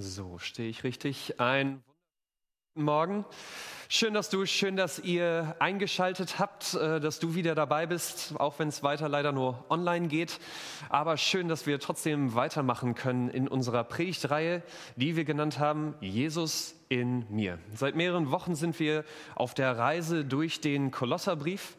So, stehe ich richtig. Ein Morgen. Schön, dass du, schön, dass ihr eingeschaltet habt, äh, dass du wieder dabei bist, auch wenn es weiter leider nur online geht. Aber schön, dass wir trotzdem weitermachen können in unserer Predigtreihe, die wir genannt haben, Jesus in mir. Seit mehreren Wochen sind wir auf der Reise durch den Kolosserbrief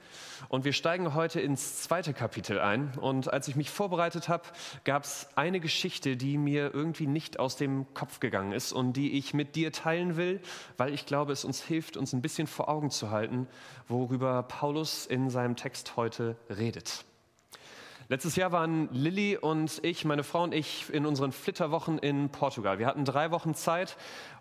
und wir steigen heute ins zweite Kapitel ein. Und als ich mich vorbereitet habe, gab es eine Geschichte, die mir irgendwie nicht aus dem Kopf gegangen ist und die ich mit dir teilen will, weil ich glaube, es uns hilft, uns ein bisschen vor Augen zu halten, worüber Paulus in seinem Text heute redet. Letztes Jahr waren Lilly und ich, meine Frau und ich, in unseren Flitterwochen in Portugal. Wir hatten drei Wochen Zeit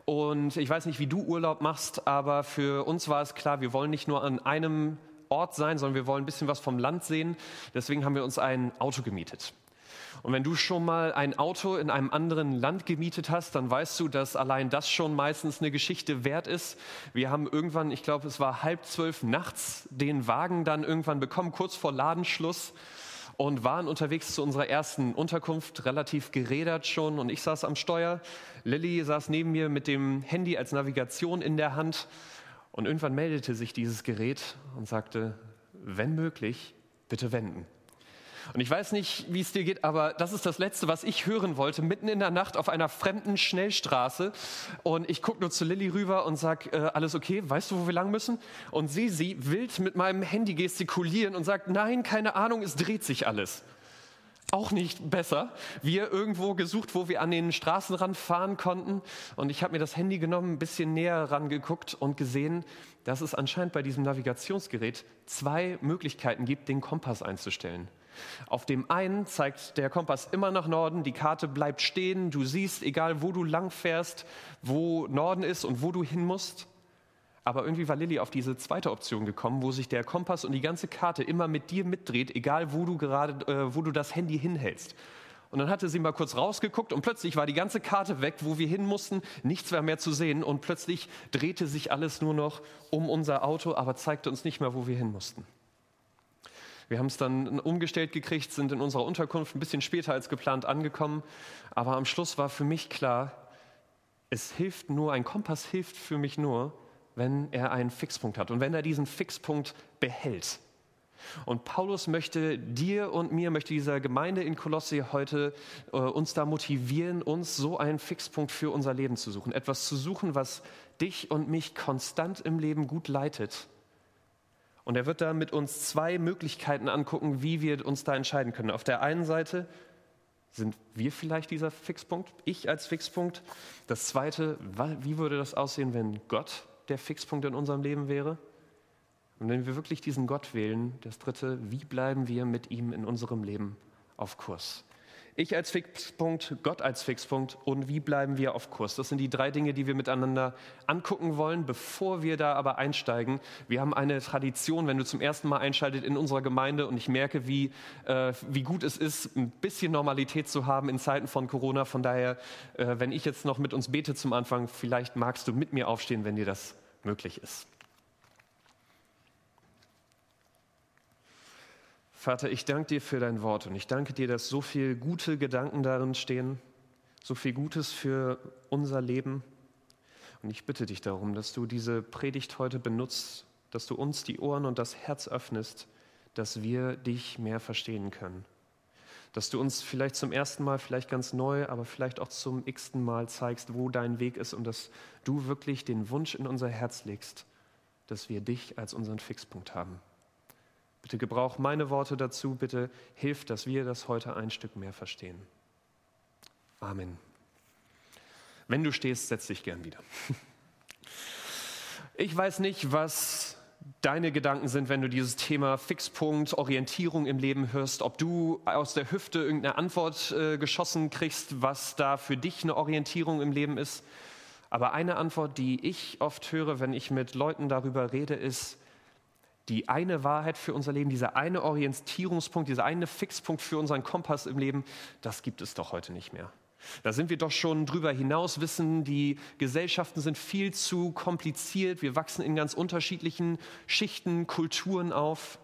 und ich weiß nicht, wie du Urlaub machst, aber für uns war es klar, wir wollen nicht nur an einem Ort sein, sondern wir wollen ein bisschen was vom Land sehen. Deswegen haben wir uns ein Auto gemietet. Und wenn du schon mal ein Auto in einem anderen Land gemietet hast, dann weißt du, dass allein das schon meistens eine Geschichte wert ist. Wir haben irgendwann, ich glaube, es war halb zwölf nachts, den Wagen dann irgendwann bekommen, kurz vor Ladenschluss und waren unterwegs zu unserer ersten Unterkunft, relativ gerädert schon und ich saß am Steuer. Lilly saß neben mir mit dem Handy als Navigation in der Hand und irgendwann meldete sich dieses Gerät und sagte, wenn möglich, bitte wenden. Und ich weiß nicht, wie es dir geht, aber das ist das Letzte, was ich hören wollte, mitten in der Nacht auf einer fremden Schnellstraße. Und ich gucke nur zu Lilly rüber und sag, äh, alles okay, weißt du, wo wir lang müssen? Und sie, sie wild mit meinem Handy gestikulieren und sagt, nein, keine Ahnung, es dreht sich alles. Auch nicht besser. Wir irgendwo gesucht, wo wir an den Straßenrand fahren konnten. Und ich habe mir das Handy genommen, ein bisschen näher rangeguckt und gesehen, dass es anscheinend bei diesem Navigationsgerät zwei Möglichkeiten gibt, den Kompass einzustellen. Auf dem einen zeigt der Kompass immer nach Norden, die Karte bleibt stehen, du siehst, egal wo du lang fährst, wo Norden ist und wo du hin musst. Aber irgendwie war Lilly auf diese zweite Option gekommen, wo sich der Kompass und die ganze Karte immer mit dir mitdreht, egal wo du gerade, äh, wo du das Handy hinhältst. Und dann hatte sie mal kurz rausgeguckt und plötzlich war die ganze Karte weg, wo wir hin mussten, nichts war mehr zu sehen und plötzlich drehte sich alles nur noch um unser Auto, aber zeigte uns nicht mehr, wo wir hin mussten. Wir haben es dann umgestellt gekriegt, sind in unserer Unterkunft ein bisschen später als geplant angekommen. Aber am Schluss war für mich klar, es hilft nur, ein Kompass hilft für mich nur, wenn er einen Fixpunkt hat und wenn er diesen Fixpunkt behält. Und Paulus möchte dir und mir, möchte dieser Gemeinde in Kolosse heute äh, uns da motivieren, uns so einen Fixpunkt für unser Leben zu suchen. Etwas zu suchen, was dich und mich konstant im Leben gut leitet und er wird da mit uns zwei Möglichkeiten angucken, wie wir uns da entscheiden können. Auf der einen Seite sind wir vielleicht dieser Fixpunkt, ich als Fixpunkt. Das zweite, wie würde das aussehen, wenn Gott der Fixpunkt in unserem Leben wäre? Und wenn wir wirklich diesen Gott wählen, das dritte, wie bleiben wir mit ihm in unserem Leben auf Kurs? Ich als Fixpunkt, Gott als Fixpunkt und wie bleiben wir auf Kurs? Das sind die drei Dinge, die wir miteinander angucken wollen, bevor wir da aber einsteigen. Wir haben eine Tradition, wenn du zum ersten Mal einschaltet in unserer Gemeinde und ich merke, wie, äh, wie gut es ist, ein bisschen Normalität zu haben in Zeiten von Corona. Von daher, äh, wenn ich jetzt noch mit uns bete zum Anfang, vielleicht magst du mit mir aufstehen, wenn dir das möglich ist. Vater, ich danke dir für dein Wort und ich danke dir, dass so viele gute Gedanken darin stehen, so viel Gutes für unser Leben. Und ich bitte dich darum, dass du diese Predigt heute benutzt, dass du uns die Ohren und das Herz öffnest, dass wir dich mehr verstehen können. Dass du uns vielleicht zum ersten Mal, vielleicht ganz neu, aber vielleicht auch zum x-ten Mal zeigst, wo dein Weg ist und dass du wirklich den Wunsch in unser Herz legst, dass wir dich als unseren Fixpunkt haben. Bitte gebrauch meine Worte dazu. Bitte hilf, dass wir das heute ein Stück mehr verstehen. Amen. Wenn du stehst, setz dich gern wieder. Ich weiß nicht, was deine Gedanken sind, wenn du dieses Thema Fixpunkt, Orientierung im Leben hörst, ob du aus der Hüfte irgendeine Antwort äh, geschossen kriegst, was da für dich eine Orientierung im Leben ist. Aber eine Antwort, die ich oft höre, wenn ich mit Leuten darüber rede, ist, die eine Wahrheit für unser Leben, dieser eine Orientierungspunkt, dieser eine Fixpunkt für unseren Kompass im Leben, das gibt es doch heute nicht mehr. Da sind wir doch schon drüber hinaus, wissen, die Gesellschaften sind viel zu kompliziert, wir wachsen in ganz unterschiedlichen Schichten, Kulturen auf.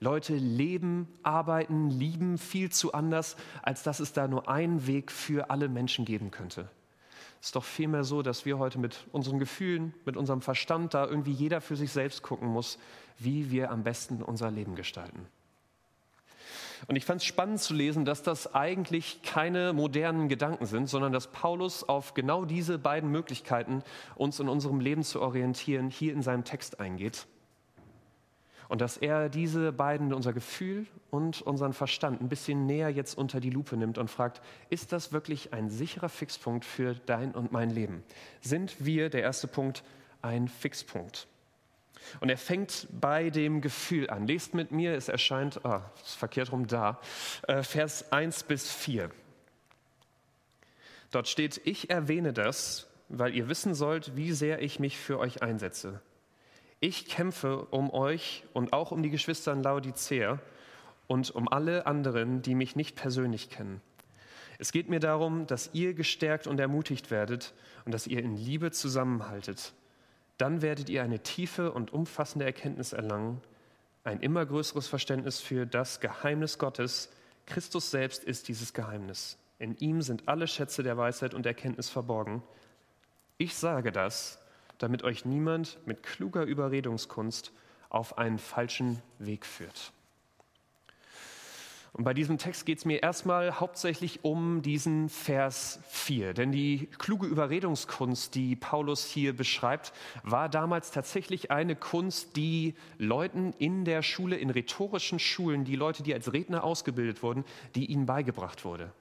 Leute leben, arbeiten, lieben viel zu anders, als dass es da nur einen Weg für alle Menschen geben könnte. Es ist doch vielmehr so, dass wir heute mit unseren Gefühlen, mit unserem Verstand da irgendwie jeder für sich selbst gucken muss, wie wir am besten unser Leben gestalten. Und ich fand es spannend zu lesen, dass das eigentlich keine modernen Gedanken sind, sondern dass Paulus auf genau diese beiden Möglichkeiten, uns in unserem Leben zu orientieren, hier in seinem Text eingeht. Und dass er diese beiden, unser Gefühl und unseren Verstand, ein bisschen näher jetzt unter die Lupe nimmt und fragt, ist das wirklich ein sicherer Fixpunkt für dein und mein Leben? Sind wir, der erste Punkt, ein Fixpunkt? Und er fängt bei dem Gefühl an. Lest mit mir, es erscheint, ah, ist verkehrt rum da, äh, Vers 1 bis 4. Dort steht, ich erwähne das, weil ihr wissen sollt, wie sehr ich mich für euch einsetze. Ich kämpfe um euch und auch um die Geschwister in Laodicea und um alle anderen, die mich nicht persönlich kennen. Es geht mir darum, dass ihr gestärkt und ermutigt werdet und dass ihr in Liebe zusammenhaltet dann werdet ihr eine tiefe und umfassende Erkenntnis erlangen, ein immer größeres Verständnis für das Geheimnis Gottes. Christus selbst ist dieses Geheimnis. In ihm sind alle Schätze der Weisheit und Erkenntnis verborgen. Ich sage das, damit euch niemand mit kluger Überredungskunst auf einen falschen Weg führt. Und bei diesem Text geht es mir erstmal hauptsächlich um diesen Vers 4. Denn die kluge Überredungskunst, die Paulus hier beschreibt, war damals tatsächlich eine Kunst, die Leuten in der Schule, in rhetorischen Schulen, die Leute, die als Redner ausgebildet wurden, die ihnen beigebracht wurde.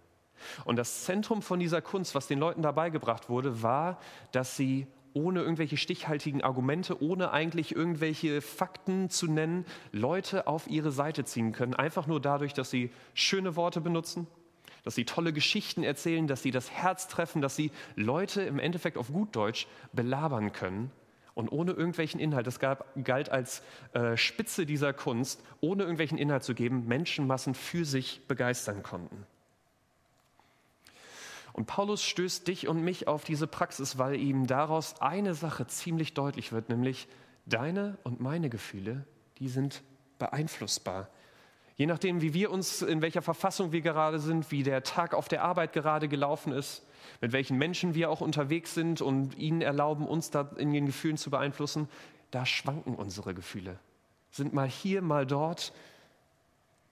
Und das Zentrum von dieser Kunst, was den Leuten da beigebracht wurde, war, dass sie ohne irgendwelche stichhaltigen Argumente, ohne eigentlich irgendwelche Fakten zu nennen, Leute auf ihre Seite ziehen können. Einfach nur dadurch, dass sie schöne Worte benutzen, dass sie tolle Geschichten erzählen, dass sie das Herz treffen, dass sie Leute im Endeffekt auf gut Deutsch belabern können. Und ohne irgendwelchen Inhalt, das gab, galt als äh, Spitze dieser Kunst, ohne irgendwelchen Inhalt zu geben, Menschenmassen für sich begeistern konnten. Und Paulus stößt dich und mich auf diese Praxis, weil ihm daraus eine Sache ziemlich deutlich wird, nämlich deine und meine Gefühle, die sind beeinflussbar. Je nachdem, wie wir uns, in welcher Verfassung wir gerade sind, wie der Tag auf der Arbeit gerade gelaufen ist, mit welchen Menschen wir auch unterwegs sind und ihnen erlauben, uns da in den Gefühlen zu beeinflussen, da schwanken unsere Gefühle. Sind mal hier, mal dort.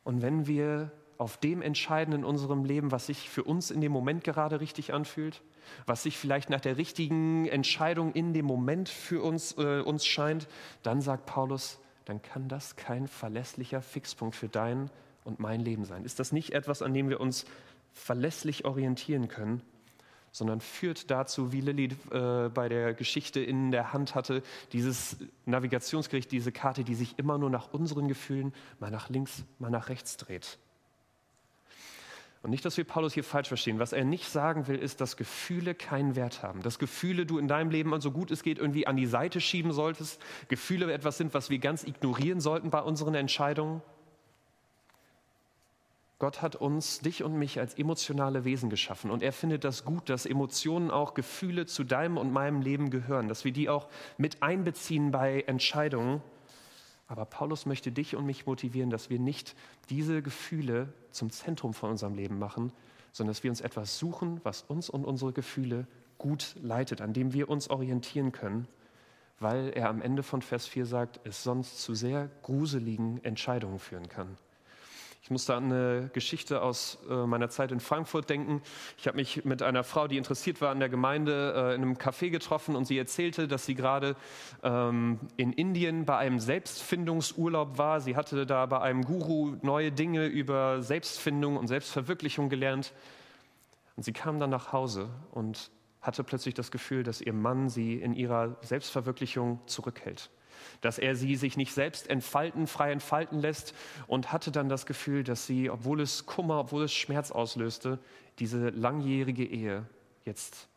Und wenn wir auf dem entscheiden in unserem Leben, was sich für uns in dem Moment gerade richtig anfühlt, was sich vielleicht nach der richtigen Entscheidung in dem Moment für uns, äh, uns scheint, dann sagt Paulus, dann kann das kein verlässlicher Fixpunkt für dein und mein Leben sein. Ist das nicht etwas, an dem wir uns verlässlich orientieren können, sondern führt dazu, wie Lilly äh, bei der Geschichte in der Hand hatte, dieses Navigationsgericht, diese Karte, die sich immer nur nach unseren Gefühlen mal nach links, mal nach rechts dreht. Und nicht, dass wir Paulus hier falsch verstehen. Was er nicht sagen will, ist, dass Gefühle keinen Wert haben. Dass Gefühle du in deinem Leben, so gut es geht, irgendwie an die Seite schieben solltest. Gefühle etwas sind, was wir ganz ignorieren sollten bei unseren Entscheidungen. Gott hat uns, dich und mich, als emotionale Wesen geschaffen. Und er findet das gut, dass Emotionen auch Gefühle zu deinem und meinem Leben gehören. Dass wir die auch mit einbeziehen bei Entscheidungen. Aber Paulus möchte dich und mich motivieren, dass wir nicht diese Gefühle zum Zentrum von unserem Leben machen, sondern dass wir uns etwas suchen, was uns und unsere Gefühle gut leitet, an dem wir uns orientieren können, weil er am Ende von Vers 4 sagt, es sonst zu sehr gruseligen Entscheidungen führen kann. Ich musste an eine Geschichte aus äh, meiner Zeit in Frankfurt denken. Ich habe mich mit einer Frau, die interessiert war an der Gemeinde, äh, in einem Café getroffen und sie erzählte, dass sie gerade ähm, in Indien bei einem Selbstfindungsurlaub war. Sie hatte da bei einem Guru neue Dinge über Selbstfindung und Selbstverwirklichung gelernt. Und sie kam dann nach Hause und hatte plötzlich das Gefühl, dass ihr Mann sie in ihrer Selbstverwirklichung zurückhält dass er sie sich nicht selbst entfalten, frei entfalten lässt und hatte dann das Gefühl, dass sie, obwohl es Kummer, obwohl es Schmerz auslöste, diese langjährige Ehe jetzt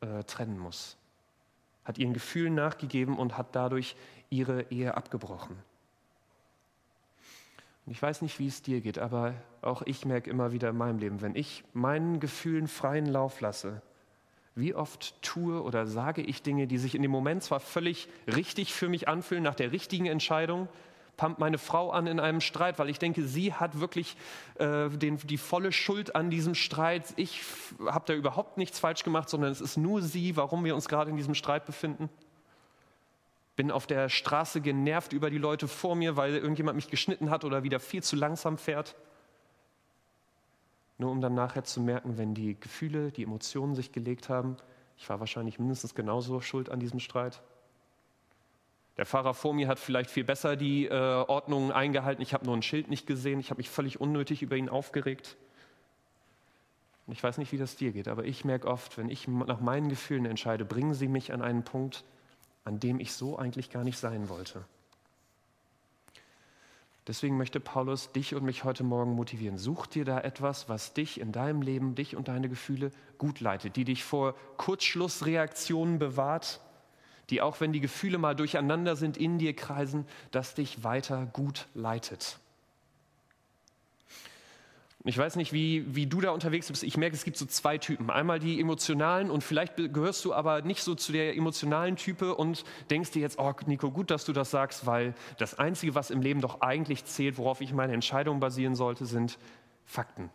äh, trennen muss. Hat ihren Gefühlen nachgegeben und hat dadurch ihre Ehe abgebrochen. Und ich weiß nicht, wie es dir geht, aber auch ich merke immer wieder in meinem Leben, wenn ich meinen Gefühlen freien Lauf lasse, wie oft tue oder sage ich Dinge, die sich in dem Moment zwar völlig richtig für mich anfühlen, nach der richtigen Entscheidung, pumpt meine Frau an in einem Streit, weil ich denke, sie hat wirklich äh, den, die volle Schuld an diesem Streit. Ich habe da überhaupt nichts falsch gemacht, sondern es ist nur sie, warum wir uns gerade in diesem Streit befinden. Bin auf der Straße genervt über die Leute vor mir, weil irgendjemand mich geschnitten hat oder wieder viel zu langsam fährt. Nur um dann nachher zu merken, wenn die Gefühle, die Emotionen sich gelegt haben, ich war wahrscheinlich mindestens genauso schuld an diesem Streit. Der Fahrer vor mir hat vielleicht viel besser die äh, Ordnungen eingehalten. Ich habe nur ein Schild nicht gesehen. Ich habe mich völlig unnötig über ihn aufgeregt. Und ich weiß nicht, wie das dir geht, aber ich merke oft, wenn ich nach meinen Gefühlen entscheide, bringen sie mich an einen Punkt, an dem ich so eigentlich gar nicht sein wollte. Deswegen möchte Paulus dich und mich heute Morgen motivieren. Such dir da etwas, was dich in deinem Leben, dich und deine Gefühle gut leitet, die dich vor Kurzschlussreaktionen bewahrt die auch wenn die Gefühle mal durcheinander sind, in dir kreisen, das dich weiter gut leitet. Ich weiß nicht, wie, wie du da unterwegs bist. Ich merke, es gibt so zwei Typen. Einmal die emotionalen und vielleicht gehörst du aber nicht so zu der emotionalen Type und denkst dir jetzt, oh Nico, gut, dass du das sagst, weil das Einzige, was im Leben doch eigentlich zählt, worauf ich meine Entscheidung basieren sollte, sind Fakten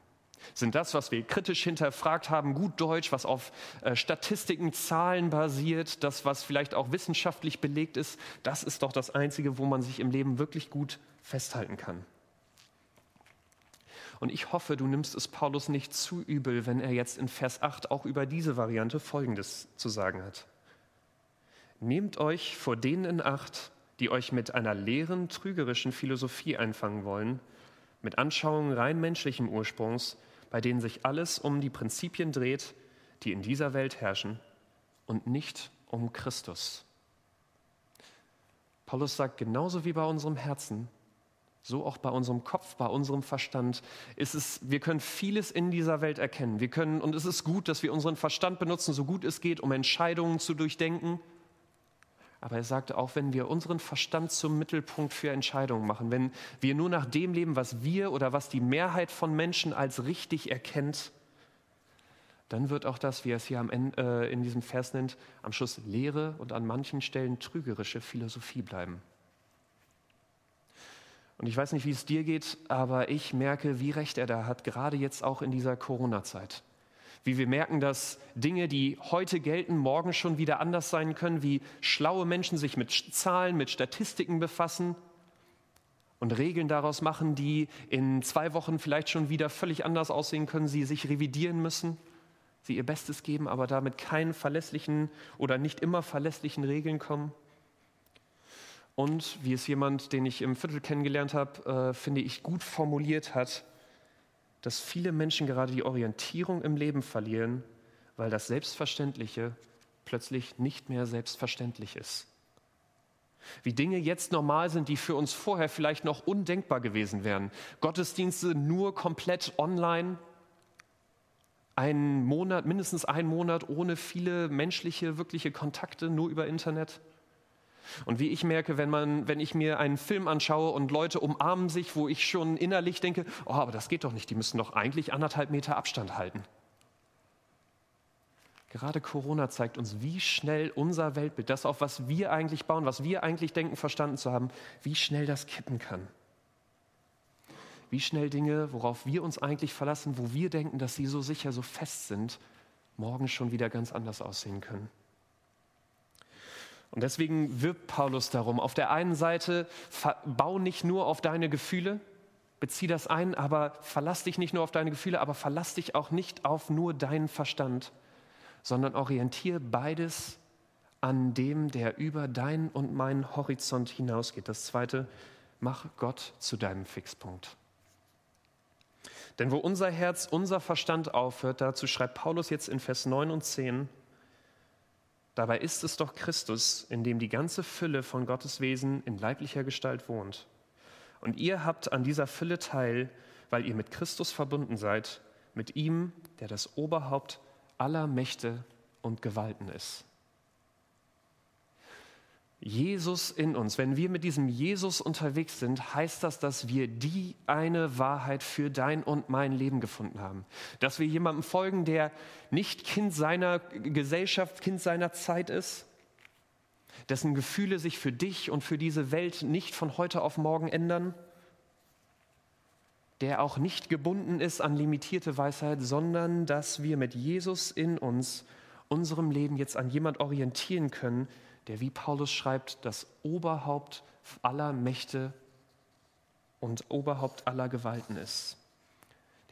sind das, was wir kritisch hinterfragt haben, gut Deutsch, was auf äh, Statistiken, Zahlen basiert, das, was vielleicht auch wissenschaftlich belegt ist, das ist doch das Einzige, wo man sich im Leben wirklich gut festhalten kann. Und ich hoffe, du nimmst es Paulus nicht zu übel, wenn er jetzt in Vers 8 auch über diese Variante Folgendes zu sagen hat. Nehmt euch vor denen in Acht, die euch mit einer leeren, trügerischen Philosophie einfangen wollen, mit Anschauungen rein menschlichen Ursprungs, bei denen sich alles um die Prinzipien dreht, die in dieser Welt herrschen und nicht um Christus. Paulus sagt, genauso wie bei unserem Herzen, so auch bei unserem Kopf, bei unserem Verstand ist es, wir können vieles in dieser Welt erkennen. Wir können, und es ist gut, dass wir unseren Verstand benutzen, so gut es geht, um Entscheidungen zu durchdenken. Aber er sagte auch, wenn wir unseren Verstand zum Mittelpunkt für Entscheidungen machen, wenn wir nur nach dem leben, was wir oder was die Mehrheit von Menschen als richtig erkennt, dann wird auch das, wie er es hier am Ende, äh, in diesem Vers nennt, am Schluss leere und an manchen Stellen trügerische Philosophie bleiben. Und ich weiß nicht, wie es dir geht, aber ich merke, wie recht er da hat, gerade jetzt auch in dieser Corona-Zeit wie wir merken, dass Dinge, die heute gelten, morgen schon wieder anders sein können, wie schlaue Menschen sich mit Zahlen, mit Statistiken befassen und Regeln daraus machen, die in zwei Wochen vielleicht schon wieder völlig anders aussehen können, sie sich revidieren müssen, sie ihr Bestes geben, aber damit keinen verlässlichen oder nicht immer verlässlichen Regeln kommen. Und wie es jemand, den ich im Viertel kennengelernt habe, äh, finde ich, gut formuliert hat, dass viele Menschen gerade die Orientierung im Leben verlieren, weil das Selbstverständliche plötzlich nicht mehr selbstverständlich ist. Wie Dinge jetzt normal sind, die für uns vorher vielleicht noch undenkbar gewesen wären. Gottesdienste nur komplett online, einen Monat, mindestens einen Monat ohne viele menschliche, wirkliche Kontakte, nur über Internet. Und wie ich merke, wenn, man, wenn ich mir einen Film anschaue und Leute umarmen sich, wo ich schon innerlich denke, oh, aber das geht doch nicht, die müssen doch eigentlich anderthalb Meter Abstand halten. Gerade Corona zeigt uns, wie schnell unser Weltbild, das auf was wir eigentlich bauen, was wir eigentlich denken, verstanden zu haben, wie schnell das kippen kann. Wie schnell Dinge, worauf wir uns eigentlich verlassen, wo wir denken, dass sie so sicher, so fest sind, morgen schon wieder ganz anders aussehen können. Und deswegen wirbt Paulus darum, auf der einen Seite, bau nicht nur auf deine Gefühle, bezieh das ein, aber verlass dich nicht nur auf deine Gefühle, aber verlass dich auch nicht auf nur deinen Verstand, sondern orientiere beides an dem, der über deinen und meinen Horizont hinausgeht. Das zweite, mach Gott zu deinem Fixpunkt. Denn wo unser Herz, unser Verstand aufhört, dazu schreibt Paulus jetzt in Vers 9 und 10, Dabei ist es doch Christus, in dem die ganze Fülle von Gottes Wesen in leiblicher Gestalt wohnt. Und ihr habt an dieser Fülle teil, weil ihr mit Christus verbunden seid, mit ihm, der das Oberhaupt aller Mächte und Gewalten ist. Jesus in uns. Wenn wir mit diesem Jesus unterwegs sind, heißt das, dass wir die eine Wahrheit für dein und mein Leben gefunden haben. Dass wir jemandem folgen, der nicht Kind seiner Gesellschaft, Kind seiner Zeit ist, dessen Gefühle sich für dich und für diese Welt nicht von heute auf morgen ändern, der auch nicht gebunden ist an limitierte Weisheit, sondern dass wir mit Jesus in uns unserem Leben jetzt an jemand orientieren können, der, wie Paulus schreibt, das Oberhaupt aller Mächte und Oberhaupt aller Gewalten ist.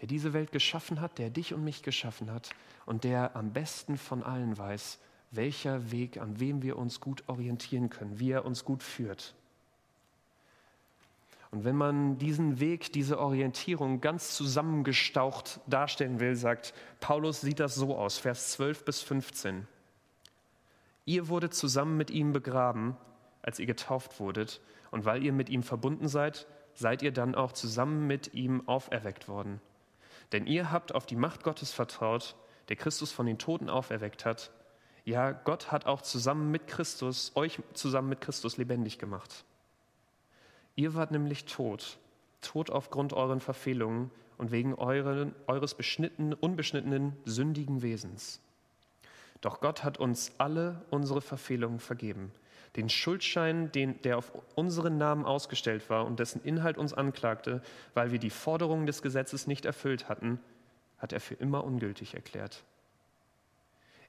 Der diese Welt geschaffen hat, der dich und mich geschaffen hat und der am besten von allen weiß, welcher Weg, an wem wir uns gut orientieren können, wie er uns gut führt. Und wenn man diesen Weg, diese Orientierung ganz zusammengestaucht darstellen will, sagt Paulus, sieht das so aus, Vers 12 bis 15. Ihr wurdet zusammen mit ihm begraben, als ihr getauft wurdet, und weil ihr mit ihm verbunden seid, seid ihr dann auch zusammen mit ihm auferweckt worden. Denn ihr habt auf die Macht Gottes vertraut, der Christus von den Toten auferweckt hat. Ja, Gott hat auch zusammen mit Christus, euch zusammen mit Christus lebendig gemacht. Ihr wart nämlich tot, tot aufgrund euren Verfehlungen und wegen euren, eures beschnittenen, unbeschnittenen, sündigen Wesens. Doch Gott hat uns alle unsere Verfehlungen vergeben. Den Schuldschein, den, der auf unseren Namen ausgestellt war und dessen Inhalt uns anklagte, weil wir die Forderungen des Gesetzes nicht erfüllt hatten, hat er für immer ungültig erklärt.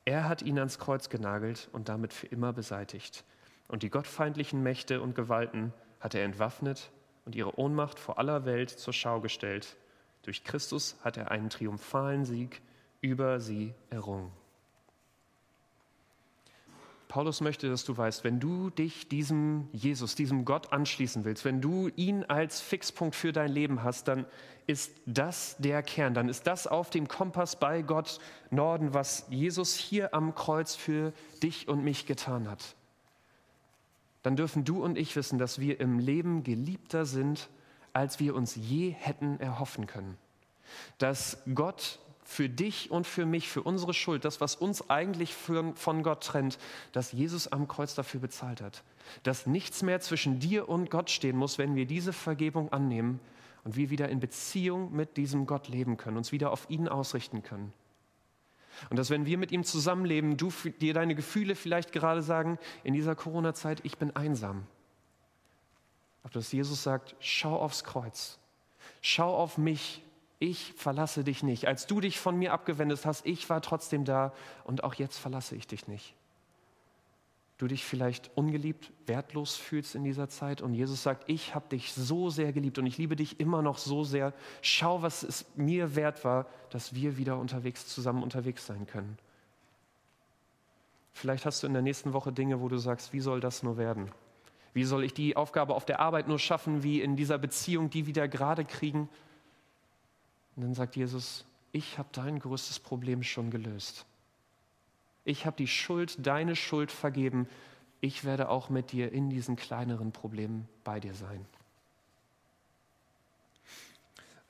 Er hat ihn ans Kreuz genagelt und damit für immer beseitigt. Und die gottfeindlichen Mächte und Gewalten hat er entwaffnet und ihre Ohnmacht vor aller Welt zur Schau gestellt. Durch Christus hat er einen triumphalen Sieg über sie errungen. Paulus möchte, dass du weißt, wenn du dich diesem Jesus, diesem Gott anschließen willst, wenn du ihn als Fixpunkt für dein Leben hast, dann ist das der Kern, dann ist das auf dem Kompass bei Gott Norden, was Jesus hier am Kreuz für dich und mich getan hat dann dürfen du und ich wissen, dass wir im Leben geliebter sind, als wir uns je hätten erhoffen können. Dass Gott für dich und für mich, für unsere Schuld, das, was uns eigentlich von Gott trennt, dass Jesus am Kreuz dafür bezahlt hat. Dass nichts mehr zwischen dir und Gott stehen muss, wenn wir diese Vergebung annehmen und wir wieder in Beziehung mit diesem Gott leben können, uns wieder auf ihn ausrichten können. Und dass wenn wir mit ihm zusammenleben, du dir deine Gefühle vielleicht gerade sagen, in dieser Corona-Zeit, ich bin einsam. Aber dass Jesus sagt, schau aufs Kreuz, schau auf mich, ich verlasse dich nicht. Als du dich von mir abgewendet hast, ich war trotzdem da und auch jetzt verlasse ich dich nicht du dich vielleicht ungeliebt, wertlos fühlst in dieser Zeit und Jesus sagt, ich habe dich so sehr geliebt und ich liebe dich immer noch so sehr. Schau, was es mir wert war, dass wir wieder unterwegs zusammen unterwegs sein können. Vielleicht hast du in der nächsten Woche Dinge, wo du sagst, wie soll das nur werden? Wie soll ich die Aufgabe auf der Arbeit nur schaffen, wie in dieser Beziehung die wieder gerade kriegen? Und dann sagt Jesus, ich habe dein größtes Problem schon gelöst. Ich habe die Schuld, deine Schuld vergeben. Ich werde auch mit dir in diesen kleineren Problemen bei dir sein.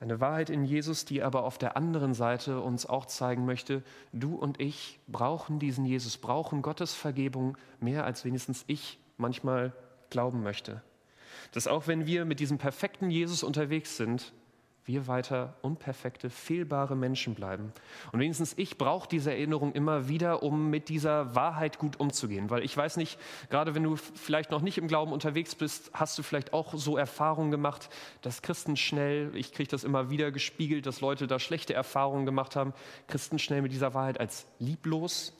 Eine Wahrheit in Jesus, die aber auf der anderen Seite uns auch zeigen möchte, du und ich brauchen diesen Jesus, brauchen Gottes Vergebung mehr als wenigstens ich manchmal glauben möchte. Dass auch wenn wir mit diesem perfekten Jesus unterwegs sind, wir weiter unperfekte, fehlbare Menschen bleiben. Und wenigstens ich brauche diese Erinnerung immer wieder, um mit dieser Wahrheit gut umzugehen. Weil ich weiß nicht, gerade wenn du vielleicht noch nicht im Glauben unterwegs bist, hast du vielleicht auch so Erfahrungen gemacht, dass Christen schnell, ich kriege das immer wieder gespiegelt, dass Leute da schlechte Erfahrungen gemacht haben, Christen schnell mit dieser Wahrheit als lieblos,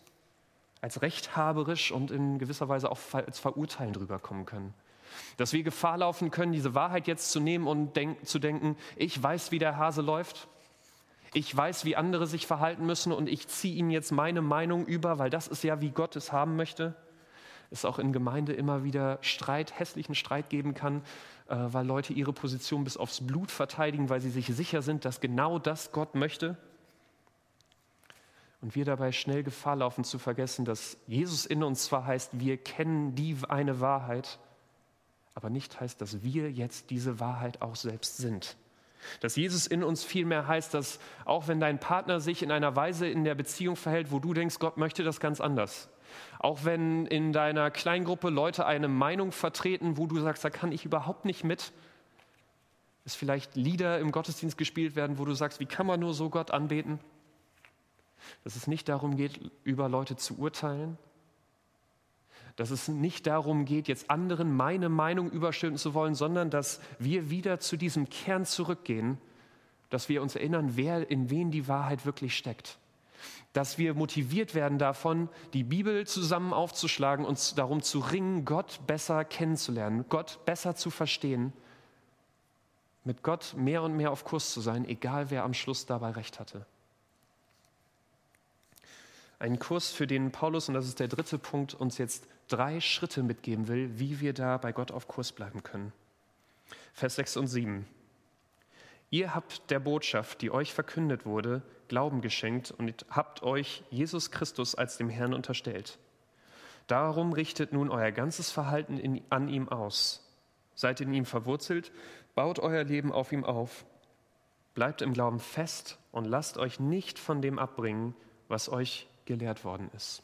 als rechthaberisch und in gewisser Weise auch als verurteilend rüberkommen können. Dass wir Gefahr laufen können, diese Wahrheit jetzt zu nehmen und denk, zu denken, ich weiß, wie der Hase läuft. Ich weiß, wie andere sich verhalten müssen und ich ziehe ihnen jetzt meine Meinung über, weil das ist ja, wie Gott es haben möchte. Es auch in Gemeinde immer wieder Streit, hässlichen Streit geben kann, äh, weil Leute ihre Position bis aufs Blut verteidigen, weil sie sich sicher sind, dass genau das Gott möchte. Und wir dabei schnell Gefahr laufen zu vergessen, dass Jesus in uns zwar heißt, wir kennen die eine Wahrheit, aber nicht heißt, dass wir jetzt diese Wahrheit auch selbst sind. Dass Jesus in uns vielmehr heißt, dass auch wenn dein Partner sich in einer Weise in der Beziehung verhält, wo du denkst, Gott möchte das ganz anders. Auch wenn in deiner Kleingruppe Leute eine Meinung vertreten, wo du sagst, da kann ich überhaupt nicht mit. Es vielleicht Lieder im Gottesdienst gespielt werden, wo du sagst, wie kann man nur so Gott anbeten? Dass es nicht darum geht, über Leute zu urteilen, Dass es nicht darum geht, jetzt anderen meine Meinung überstülpen zu wollen, sondern dass wir wieder zu diesem Kern zurückgehen, dass wir uns erinnern, wer in wen die Wahrheit wirklich steckt. Dass wir motiviert werden davon, die Bibel zusammen aufzuschlagen und darum zu ringen, Gott besser kennenzulernen, Gott besser zu verstehen, mit Gott mehr und mehr auf Kurs zu sein, egal wer am Schluss dabei recht hatte. Ein Kurs, für den Paulus, und das ist der dritte Punkt, uns jetzt drei Schritte mitgeben will, wie wir da bei Gott auf Kurs bleiben können. Vers 6 und 7. Ihr habt der Botschaft, die euch verkündet wurde, Glauben geschenkt und habt euch Jesus Christus als dem Herrn unterstellt. Darum richtet nun euer ganzes Verhalten in, an ihm aus. Seid in ihm verwurzelt, baut euer Leben auf ihm auf. Bleibt im Glauben fest und lasst euch nicht von dem abbringen, was euch gelehrt worden ist.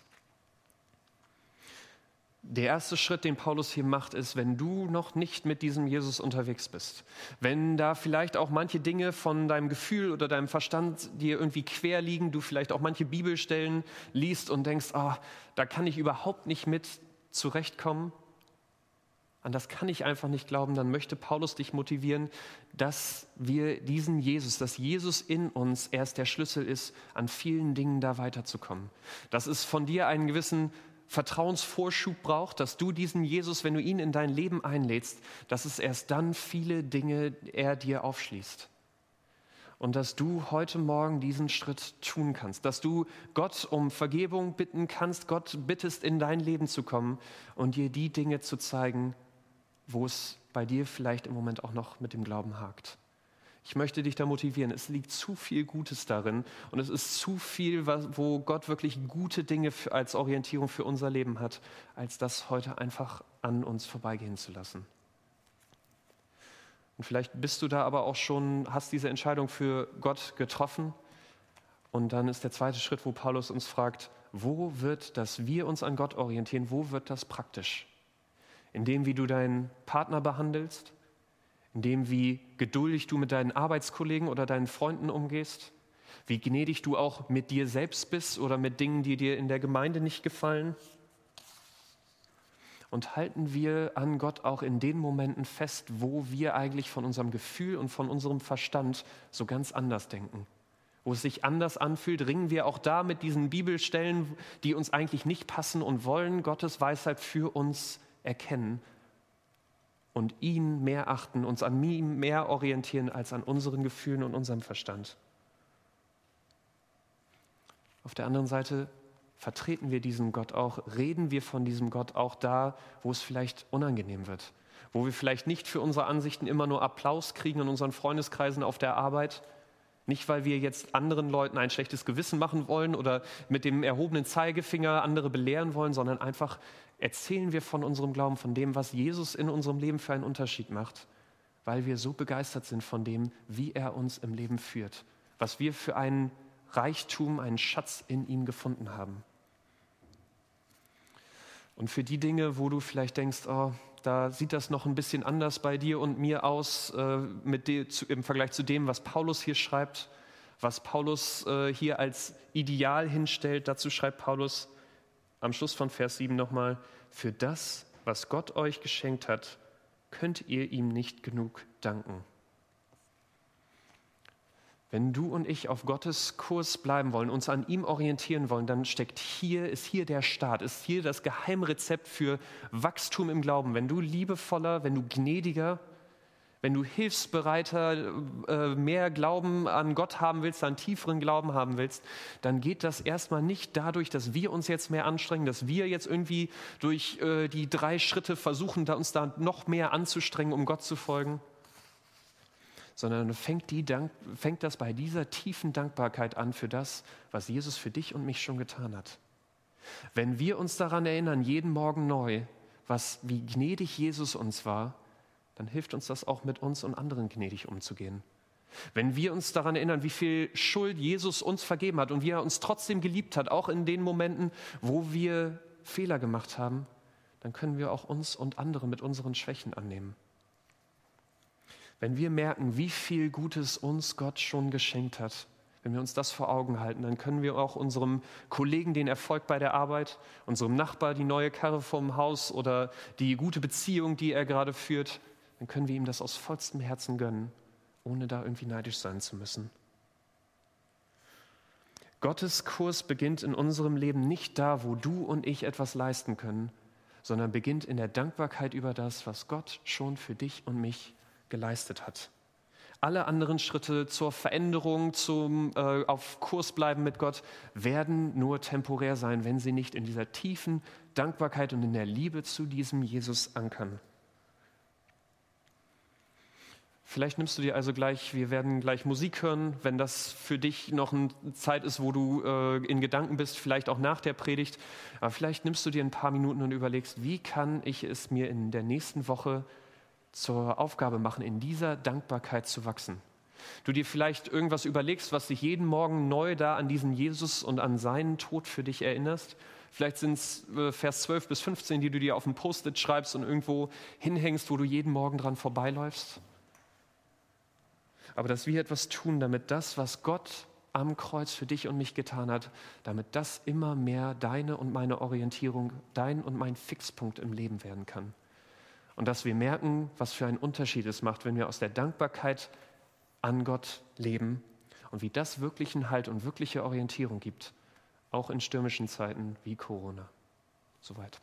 Der erste Schritt, den Paulus hier macht, ist, wenn du noch nicht mit diesem Jesus unterwegs bist, wenn da vielleicht auch manche Dinge von deinem Gefühl oder deinem Verstand dir irgendwie quer liegen, du vielleicht auch manche Bibelstellen liest und denkst, ah, da kann ich überhaupt nicht mit zurechtkommen, an das kann ich einfach nicht glauben, dann möchte Paulus dich motivieren, dass wir diesen Jesus, dass Jesus in uns erst der Schlüssel ist, an vielen Dingen da weiterzukommen. Dass es von dir einen gewissen Vertrauensvorschub braucht, dass du diesen Jesus, wenn du ihn in dein Leben einlädst, dass es erst dann viele Dinge er dir aufschließt. Und dass du heute Morgen diesen Schritt tun kannst, dass du Gott um Vergebung bitten kannst, Gott bittest, in dein Leben zu kommen und dir die Dinge zu zeigen, wo es bei dir vielleicht im Moment auch noch mit dem Glauben hakt. Ich möchte dich da motivieren. Es liegt zu viel Gutes darin und es ist zu viel, wo Gott wirklich gute Dinge als Orientierung für unser Leben hat, als das heute einfach an uns vorbeigehen zu lassen. Und vielleicht bist du da aber auch schon, hast diese Entscheidung für Gott getroffen. Und dann ist der zweite Schritt, wo Paulus uns fragt, wo wird das wir uns an Gott orientieren, wo wird das praktisch? in dem, wie du deinen Partner behandelst, in dem, wie geduldig du mit deinen Arbeitskollegen oder deinen Freunden umgehst, wie gnädig du auch mit dir selbst bist oder mit Dingen, die dir in der Gemeinde nicht gefallen. Und halten wir an Gott auch in den Momenten fest, wo wir eigentlich von unserem Gefühl und von unserem Verstand so ganz anders denken. Wo es sich anders anfühlt, ringen wir auch da mit diesen Bibelstellen, die uns eigentlich nicht passen und wollen Gottes Weisheit für uns erkennen und ihn mehr achten, uns an ihm mehr orientieren als an unseren Gefühlen und unserem Verstand. Auf der anderen Seite vertreten wir diesen Gott auch, reden wir von diesem Gott auch da, wo es vielleicht unangenehm wird, wo wir vielleicht nicht für unsere Ansichten immer nur Applaus kriegen in unseren Freundeskreisen auf der Arbeit, nicht weil wir jetzt anderen Leuten ein schlechtes Gewissen machen wollen oder mit dem erhobenen Zeigefinger andere belehren wollen, sondern einfach erzählen wir von unserem Glauben, von dem, was Jesus in unserem Leben für einen Unterschied macht, weil wir so begeistert sind von dem, wie er uns im Leben führt, was wir für einen Reichtum, einen Schatz in ihm gefunden haben. Und für die Dinge, wo du vielleicht denkst, oh, da sieht das noch ein bisschen anders bei dir und mir aus äh, mit zu, im Vergleich zu dem, was Paulus hier schreibt, was Paulus äh, hier als Ideal hinstellt. Dazu schreibt Paulus, am Schluss von Vers 7 nochmal, für das, was Gott euch geschenkt hat, könnt ihr ihm nicht genug danken. Wenn du und ich auf Gottes Kurs bleiben wollen, uns an ihm orientieren wollen, dann steckt hier, ist hier der Start, ist hier das Geheimrezept für Wachstum im Glauben. Wenn du liebevoller, wenn du gnädiger, wenn du hilfsbereiter, äh, mehr Glauben an Gott haben willst, einen tieferen Glauben haben willst, dann geht das erstmal nicht dadurch, dass wir uns jetzt mehr anstrengen, dass wir jetzt irgendwie durch äh, die drei Schritte versuchen, uns da noch mehr anzustrengen, um Gott zu folgen, sondern fängt, die Dank, fängt das bei dieser tiefen Dankbarkeit an für das, was Jesus für dich und mich schon getan hat. Wenn wir uns daran erinnern, jeden Morgen neu, was, wie gnädig Jesus uns war, dann hilft uns das auch mit uns und anderen gnädig umzugehen. Wenn wir uns daran erinnern, wie viel Schuld Jesus uns vergeben hat und wie er uns trotzdem geliebt hat, auch in den Momenten, wo wir Fehler gemacht haben, dann können wir auch uns und andere mit unseren Schwächen annehmen. Wenn wir merken, wie viel Gutes uns Gott schon geschenkt hat, Wenn wir uns das vor Augen halten, dann können wir auch unserem Kollegen den Erfolg bei der Arbeit, unserem Nachbar die neue Karre vom Haus oder die gute Beziehung, die er gerade führt, dann können wir ihm das aus vollstem Herzen gönnen, ohne da irgendwie neidisch sein zu müssen. Gottes Kurs beginnt in unserem Leben nicht da, wo du und ich etwas leisten können, sondern beginnt in der Dankbarkeit über das, was Gott schon für dich und mich geleistet hat. Alle anderen Schritte zur Veränderung, zum äh, auf Kurs bleiben mit Gott, werden nur temporär sein, wenn sie nicht in dieser tiefen Dankbarkeit und in der Liebe zu diesem Jesus ankern. Vielleicht nimmst du dir also gleich, wir werden gleich Musik hören, wenn das für dich noch eine Zeit ist, wo du äh, in Gedanken bist, vielleicht auch nach der Predigt. Aber vielleicht nimmst du dir ein paar Minuten und überlegst, wie kann ich es mir in der nächsten Woche zur Aufgabe machen, in dieser Dankbarkeit zu wachsen. Du dir vielleicht irgendwas überlegst, was dich jeden Morgen neu da an diesen Jesus und an seinen Tod für dich erinnerst. Vielleicht sind es äh, Vers 12 bis 15, die du dir auf ein Post-it schreibst und irgendwo hinhängst, wo du jeden Morgen dran vorbeiläufst aber dass wir etwas tun, damit das, was Gott am Kreuz für dich und mich getan hat, damit das immer mehr deine und meine Orientierung, dein und mein Fixpunkt im Leben werden kann. Und dass wir merken, was für einen Unterschied es macht, wenn wir aus der Dankbarkeit an Gott leben und wie das wirklichen Halt und wirkliche Orientierung gibt, auch in stürmischen Zeiten wie Corona. Soweit.